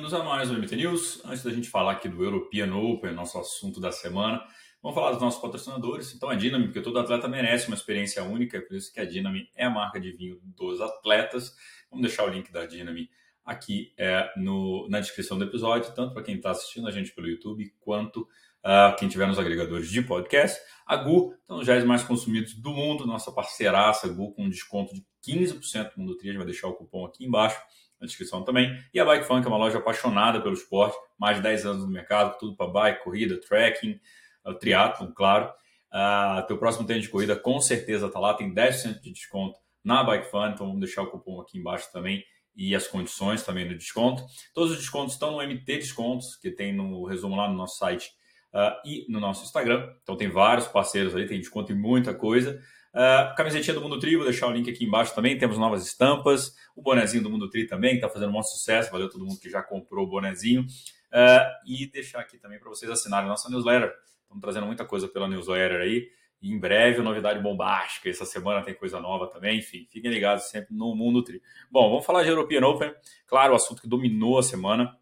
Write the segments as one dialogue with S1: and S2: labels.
S1: Bem-vindos a mais um MT News. Antes da gente falar aqui do European Open, nosso assunto da semana, vamos falar dos nossos patrocinadores. Então, a Dinami, porque todo atleta merece uma experiência única, é por isso que a Dinami é a marca de vinho dos atletas. Vamos deixar o link da Dinami aqui é, no, na descrição do episódio, tanto para quem está assistindo a gente pelo YouTube, quanto uh, quem tiver nos agregadores de podcast. A Gu, então, é mais consumidos do mundo, nossa parceiraça Gu, com um desconto de 15% no Nutri, a gente vai deixar o cupom aqui embaixo na descrição também. E a Bike Fun, que é uma loja apaixonada pelo esporte, mais de 10 anos no mercado, tudo para bike, corrida, trekking, uh, triatlon, claro. Uh, teu próximo tênis de corrida com certeza está lá, tem 10% de desconto na Bike Fun, então vamos deixar o cupom aqui embaixo também e as condições também do desconto. Todos os descontos estão no MT Descontos, que tem no resumo lá no nosso site uh, e no nosso Instagram. Então tem vários parceiros ali, tem desconto em muita coisa. Uh, camisetinha do Mundo Tri, vou deixar o link aqui embaixo também. Temos novas estampas. O bonezinho do Mundo Tri também, que está fazendo um bom sucesso. Valeu todo mundo que já comprou o bonezinho. Uh, e deixar aqui também para vocês assinarem a nossa newsletter. Estamos trazendo muita coisa pela newsletter aí. E em breve, novidade bombástica. Essa semana tem coisa nova também. Enfim, fiquem ligados sempre no Mundo Tri. Bom, vamos falar de European Open. Claro, o assunto que dominou a semana.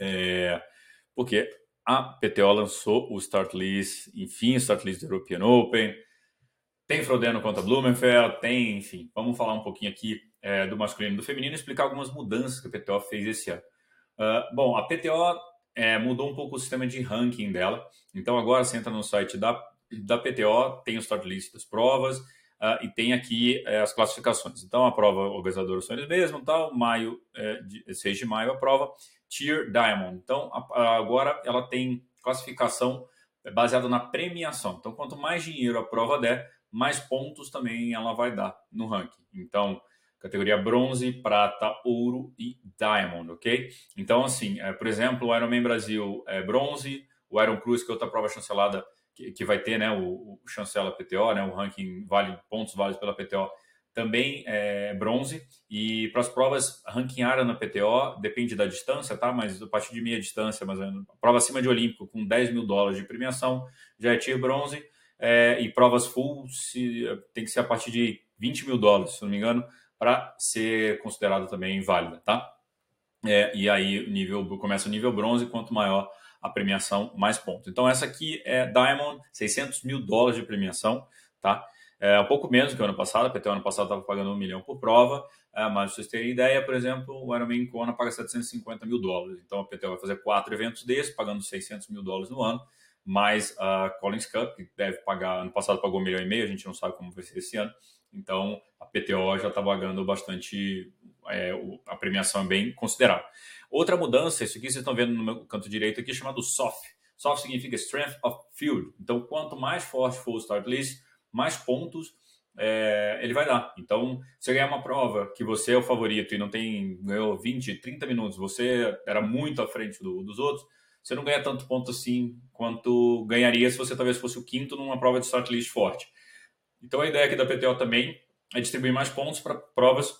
S1: É... Porque a PTO lançou o Start List, enfim, Start List do European Open. Tem Frodeno contra Blumenfeld, tem, enfim. Vamos falar um pouquinho aqui é, do masculino e do feminino e explicar algumas mudanças que a PTO fez esse ano. Uh, bom, a PTO é, mudou um pouco o sistema de ranking dela. Então agora você entra no site da, da PTO, tem o start list das provas e tem aqui é, as classificações. Então a prova organizadora são eles mesmos, tal, maio, é, de, 6 de maio a prova, Tier Diamond. Então a, agora ela tem classificação baseada na premiação. Então quanto mais dinheiro a prova der, mais pontos também ela vai dar no ranking. Então, categoria bronze, prata, ouro e diamond, ok? Então, assim, é, por exemplo, o Ironman Brasil é bronze, o Iron Cruz, que é outra prova chancelada que, que vai ter, né, o, o chancela PTO, né, o ranking vale pontos válidos pela PTO, também é bronze. E para as provas ranqueadas na PTO, depende da distância, tá? Mas a partir de meia distância, mas prova acima de Olímpico, com 10 mil dólares de premiação, já é tier bronze é, e provas full se, tem que ser a partir de 20 mil dólares, se não me engano, para ser considerada também válida, tá? É, e aí nível, começa o nível bronze, quanto maior a premiação, mais pontos. Então essa aqui é Diamond, 600 mil dólares de premiação, tá? É um pouco menos que o ano passado, a PT ano passado estava pagando um milhão por prova, é, mas vocês terem ideia, por exemplo, o Ironman Kona paga 750 mil dólares. Então a PT vai fazer quatro eventos desses, pagando 600 mil dólares no ano mais a Collins Cup, que deve pagar, ano passado pagou um milhão e meio, a gente não sabe como vai ser esse ano. Então, a PTO já está pagando bastante, é, a premiação é bem considerável. Outra mudança, isso aqui vocês estão vendo no meu canto direito aqui, chamado SOF. SOF significa Strength of Field. Então, quanto mais forte for o start list, mais pontos é, ele vai dar. Então, se ganhar uma prova que você é o favorito e não tem ganhou 20, 30 minutos, você era muito à frente do, dos outros, você não ganha tanto ponto assim quanto ganharia se você talvez fosse o quinto numa prova de start list forte. Então a ideia aqui da PTO também é distribuir mais pontos para provas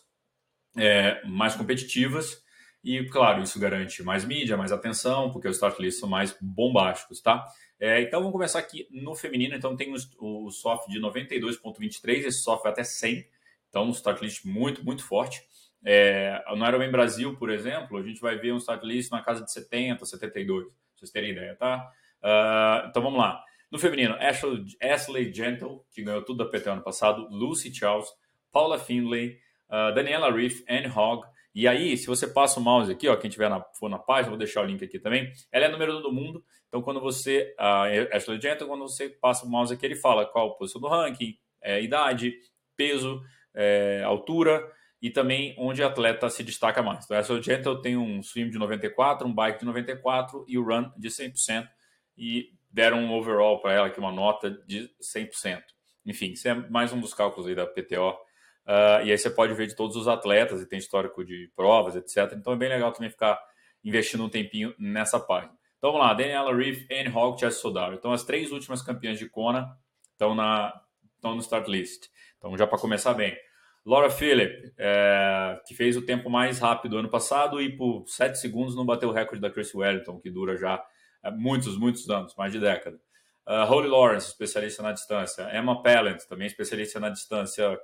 S1: é, mais competitivas e, claro, isso garante mais mídia, mais atenção, porque os start lists são mais bombásticos, tá? É, então vamos começar aqui no feminino. Então tem o, o soft de 92.23, esse soft até 100, então um start list muito, muito forte. É, no Ironman Brasil, por exemplo, a gente vai ver um start list na casa de 70, 72, pra vocês terem ideia, tá? Uh, então vamos lá. No feminino, Ashley, Ashley Gentle, que ganhou tudo da PT ano passado, Lucy Charles, Paula Findlay, uh, Daniela Reef, Anne Hogg. E aí, se você passa o mouse aqui, ó, quem tiver na, for na página, vou deixar o link aqui também. Ela é número do mundo. Então, quando você, uh, Ashley Gentle, quando você passa o mouse aqui, ele fala qual a posição do ranking, é, idade, peso, é, altura e também onde o atleta se destaca mais. Então, essa Gentle tem um swim de 94, um bike de 94 e o run de 100%, e deram um overall para ela, que uma nota de 100%. Enfim, isso é mais um dos cálculos aí da PTO. Uh, e aí você pode ver de todos os atletas, e tem histórico de provas, etc. Então é bem legal também ficar investindo um tempinho nessa página. Então vamos lá, Daniela Reeve, Anne Hogg, Chess Sodaro. Então as três últimas campeãs de Kona estão, na, estão no start list. Então já para começar bem. Laura Phillip, é, que fez o tempo mais rápido ano passado e por 7 segundos não bateu o recorde da Chris Wellington, que dura já é, muitos, muitos anos, mais de década. Uh, Holly Lawrence, especialista na distância. Emma Pallant, também especialista na distância,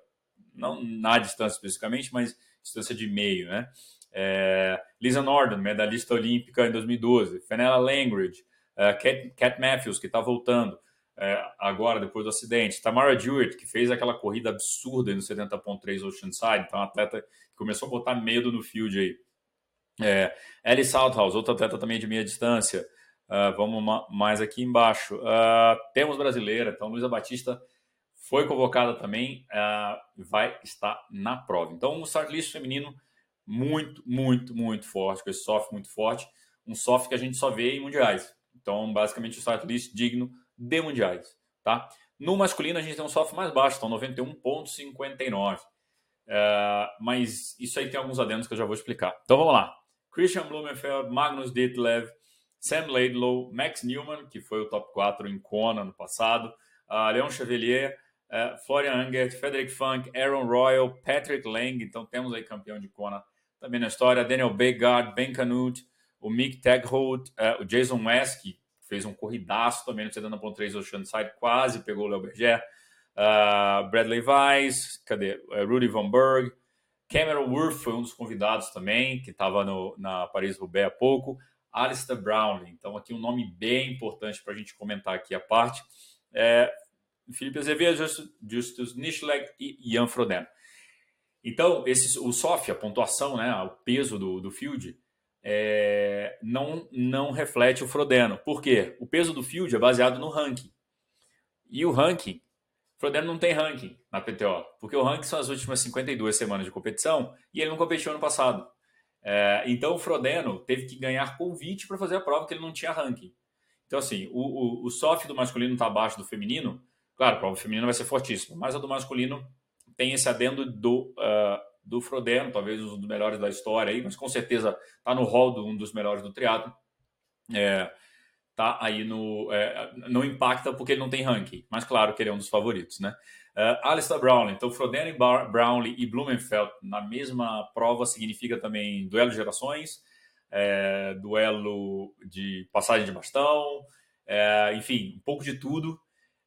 S1: não na distância especificamente, mas distância de meio, né? É, Lisa Norden, medalhista olímpica em 2012. Fenella Langridge, é, Cat, Cat Matthews, que está voltando é, agora, depois do acidente. Tamara Jewett, que fez aquela corrida absurda no 70.3 Oceanside. Então, atleta que começou a botar medo no field aí. É, Ellie Salthouse, outra atleta também de meia distância. Uh, vamos mais aqui embaixo. Uh, temos brasileira, então Luísa Batista foi convocada também, uh, vai estar na prova. Então, um list feminino muito, muito, muito forte, com esse soft muito forte, um soft que a gente só vê em mundiais. Então, basicamente, o start list digno de mundiais, tá? No masculino, a gente tem um soft mais baixo, então 91,59. Uh, mas isso aí tem alguns adendos que eu já vou explicar. Então, vamos lá. Christian Blumenfeld, Magnus Ditlev, Sam Laidlow, Max Newman, que foi o top 4 em Kona no passado, uh, Leon Chevalier, uh, Florian Angert, Frederick Funk, Aaron Royal, Patrick Lang, então temos aí campeão de Kona também na história, Daniel Begard, Ben Canute, o Mick Tagholt, uh, o Jason que fez um corridaço também no 70.3 Oceanside, quase pegou o Léo Berger, uh, Bradley Weiss, cadê? Rudy Van Berg, Cameron Worth foi um dos convidados também, que estava na Paris-Roubaix há pouco, Alistair Brownlee. Então, aqui um nome bem importante para a gente comentar aqui a parte. É, Felipe Azevedo, Justus, Justus Nischleg e Ian Frodeno. Então, esse, o SOF, a pontuação, né, o peso do, do field, é, não, não reflete o Frodeno. Por quê? O peso do field é baseado no ranking. E o ranking, Frodeno não tem ranking na PTO, porque o ranking são as últimas 52 semanas de competição e ele não competiu ano passado. É, então o Frodeno teve que ganhar convite para fazer a prova, porque ele não tinha ranking. Então, assim, o, o, o soft do masculino está abaixo do feminino. Claro, a prova feminina vai ser fortíssima, mas a do masculino tem esse adendo do, uh, do Frodeno, talvez um dos melhores da história aí, mas com certeza está no hall de um dos melhores do triatlo. É, tá aí no. É, não impacta porque ele não tem ranking, mas claro que ele é um dos favoritos, né? Uh, Alistair Brownlee, então Frodeno, Brownlee e Blumenfeld na mesma prova significa também duelo de gerações, é, duelo de passagem de bastão, é, enfim, um pouco de tudo.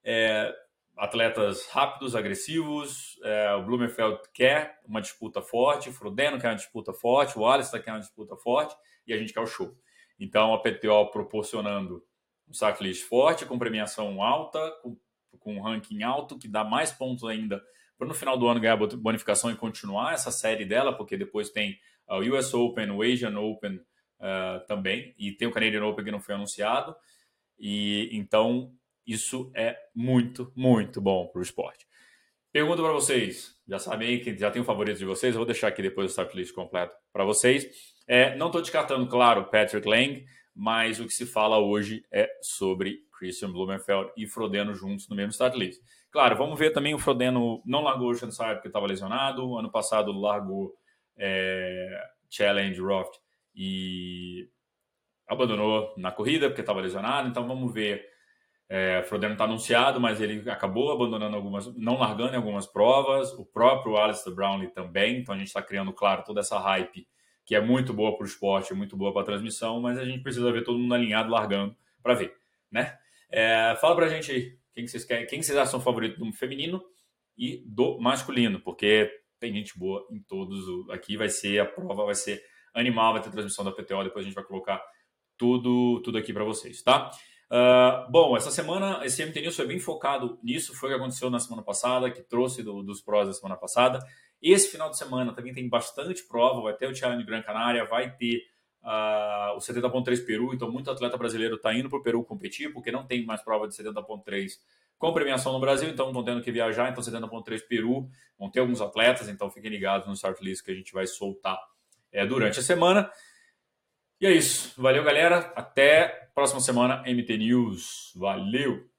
S1: É, atletas rápidos, agressivos, é, o Blumenfeld quer uma disputa forte, o Frodeno quer uma disputa forte, o Alistair quer uma disputa forte e a gente quer o show. Então a PTO proporcionando um sacklist forte, com premiação alta, com com um ranking alto, que dá mais pontos ainda para no final do ano ganhar bonificação e continuar essa série dela, porque depois tem o US Open, o Asian Open uh, também, e tem o Canadian Open que não foi anunciado. E então isso é muito, muito bom para o esporte. Pergunta para vocês, já sabem que já tem o favorito de vocês, eu vou deixar aqui depois o start list completo para vocês. É, não estou descartando, claro, Patrick Lang, mas o que se fala hoje é sobre Christian Blumenfeld e Frodeno juntos no mesmo start list. Claro, vamos ver também o Frodeno não largou o Oceanside porque estava lesionado, ano passado largou é, Challenge Roft e abandonou na corrida porque estava lesionado, então vamos ver. É, Frodeno está anunciado, mas ele acabou abandonando algumas, não largando em algumas provas. O próprio Alistair Brownlee também. Então a gente está criando, claro, toda essa hype que é muito boa para o esporte, muito boa para a transmissão, mas a gente precisa ver todo mundo alinhado largando para ver, né? É, fala pra gente aí quem vocês querem, quem vocês acham favorito do feminino e do masculino, porque tem gente boa em todos. Aqui vai ser a prova, vai ser animal, vai ter transmissão da PTO, depois a gente vai colocar tudo, tudo aqui para vocês, tá? Uh, bom, essa semana esse MT News foi bem focado nisso, foi o que aconteceu na semana passada, que trouxe do, dos prós da semana passada. Esse final de semana também tem bastante prova, vai ter o Challenge Gran Canária, vai ter Uh, o 70.3 Peru, então muito atleta brasileiro está indo para o Peru competir, porque não tem mais prova de 70.3 com premiação no Brasil, então estão tendo que viajar, então 70.3 Peru, vão ter alguns atletas, então fiquem ligados no start list que a gente vai soltar é, durante a semana. E é isso, valeu galera, até próxima semana MT News, valeu!